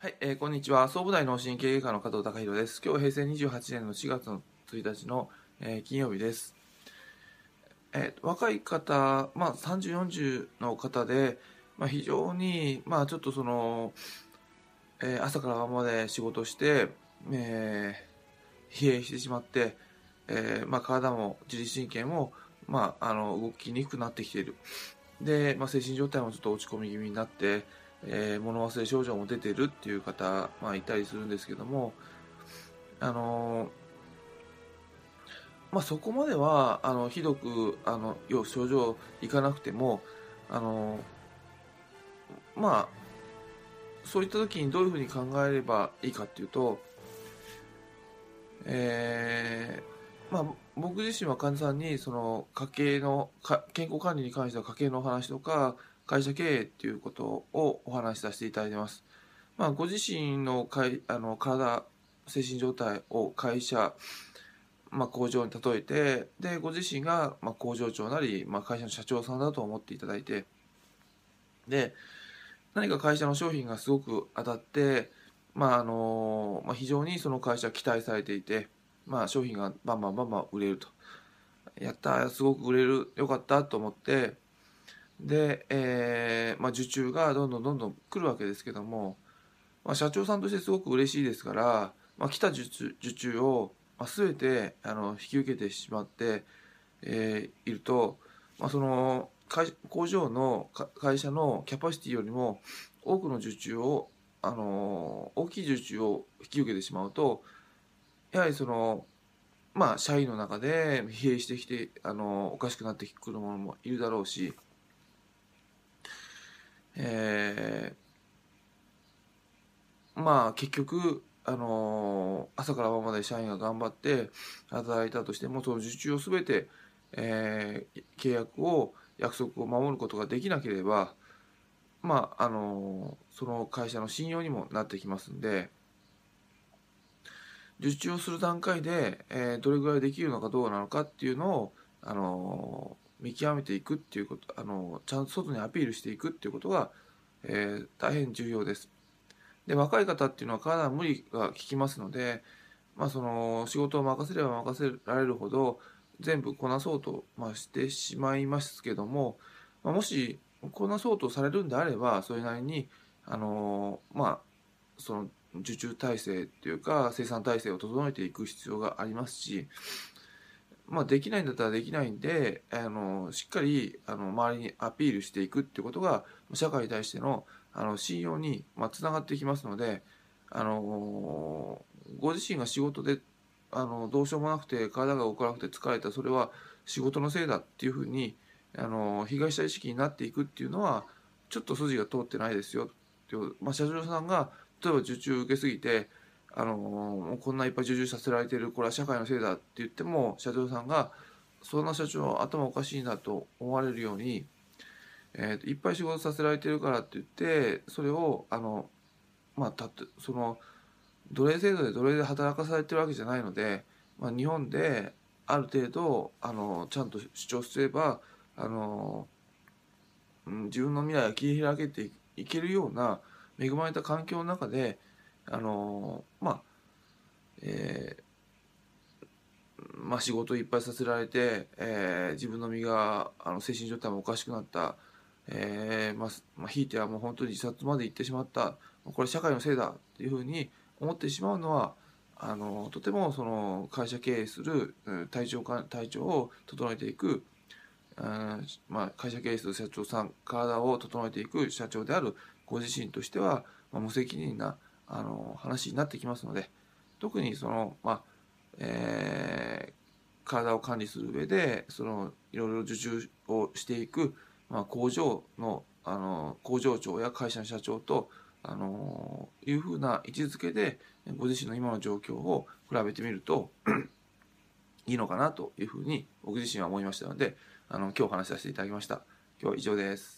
はい、えーこんにちは。総武大脳神経外科の加藤隆弘です。今日平成28年の4月の1日の、えー金曜日です。えー若い方、まあ、30、40の方で、まあ、非常に、まあ、ちょっとその、えー朝から晩まで仕事して、えー疲弊してしまって、えーまあ、体も自律神経も、まあ、あの動きにくくなってきている。で、まあ、精神状態もちょっと落ち込み気味になって、えー物忘れ症状も出てるっていう方、まあ、いたりするんですけども、あのーまあ、そこまではあのひどくあの要症状いかなくても、あのーまあそういった時にどういうふうに考えればいいかっていうと、えーまあ、僕自身は患者さんにその家計のか健康管理に関しては家計の話とか会社経営っていうことをお話しさせていただいてます。まあ、ご自身のかいあの体精神状態を会社、まあ、工場に例えてでご自身が、まあ、工場長なり、まあ、会社の社長さんだと思っていただいてで何か会社の商品がすごく当たって、まああのまあ、非常にその会社期待されていて、まあ、商品がバンバンバンバン売れるとやったすごく売れるよかったと思ってで、えーまあ、受注がどんどんどんどん来るわけですけども、まあ、社長さんとしてすごく嬉しいですから、まあ、来た受注受注を、まあ、全てあの引き受けてしまって、えーいると、まあ、その工場の会社のキャパシティよりも多くの受注を、あの大きい受注を引き受けてしまうとやはりそのまあ社員の中で疲弊してきて、あのおかしくなってくる者もいるだろうし、えーまあ結局、あの朝から晩まで社員が頑張って働いたとしてもその受注を全て、えー契約を約束を守ることができなければまああのその会社の信用にもなってきますんで受注をする段階で、えどれぐらいできるのかどうなのかっていうのをあの見極めていくっていうことあのちゃんと外にアピールしていくっていうことが、えー大変重要です。で若い方っていうのは体の無理が効きますので、まあ、その仕事を任せれば任せられるほど全部こなそうと、まあ、してしまいますけども、まあ、もしこなそうとされるんであればそれなりにあのまあその受注体制っていうか生産体制を整えていく必要がありますし、まあ、できないんだったらできないんであのしっかりあの周りにアピールしていくってことが社会に対してのあの信用にまあつながってきますので、あのご自身が仕事であのどうしようもなくて体が動かなくて疲れたそれは仕事のせいだっていうふうにあの被害者意識になっていくっていうのはちょっと筋が通ってないですよっていう、まあ、社長さんが例えば受注受けすぎてあのこんないっぱい受注させられてるこれは社会のせいだって言っても社長さんがそんな社長頭おかしいなと思われるように、えーいっぱい仕事させられてるからって言ってそれをあのまあたってその奴隷制度で奴隷で働かされてるわけじゃないので、まあ、日本である程度あのちゃんと主張すればあの、うん、自分の未来が切り開けていけるような恵まれた環境の中であのまあえーまあ、仕事いっぱいさせられて、えー自分の身があの精神状態もおかしくなった、えーまあまあ、ひいてはもう本当に自殺まで行ってしまったこれ社会のせいだっていうふうに思ってしまうのはあのとてもその会社経営する体調か体調を整えていく、うんまあ、会社経営する社長さん体を整えていく社長であるご自身としては、まあ、無責任なあの話になってきますので特にその、まあえー体を管理する上でそのいろいろ受注をしていく、まあ、工場のあの工場長や会社の社長とあのいうふうな位置づけでご自身の今の状況を比べてみると いいのかなというふうに僕自身は思いましたのであの今日お話しさせていただきました。今日は以上です。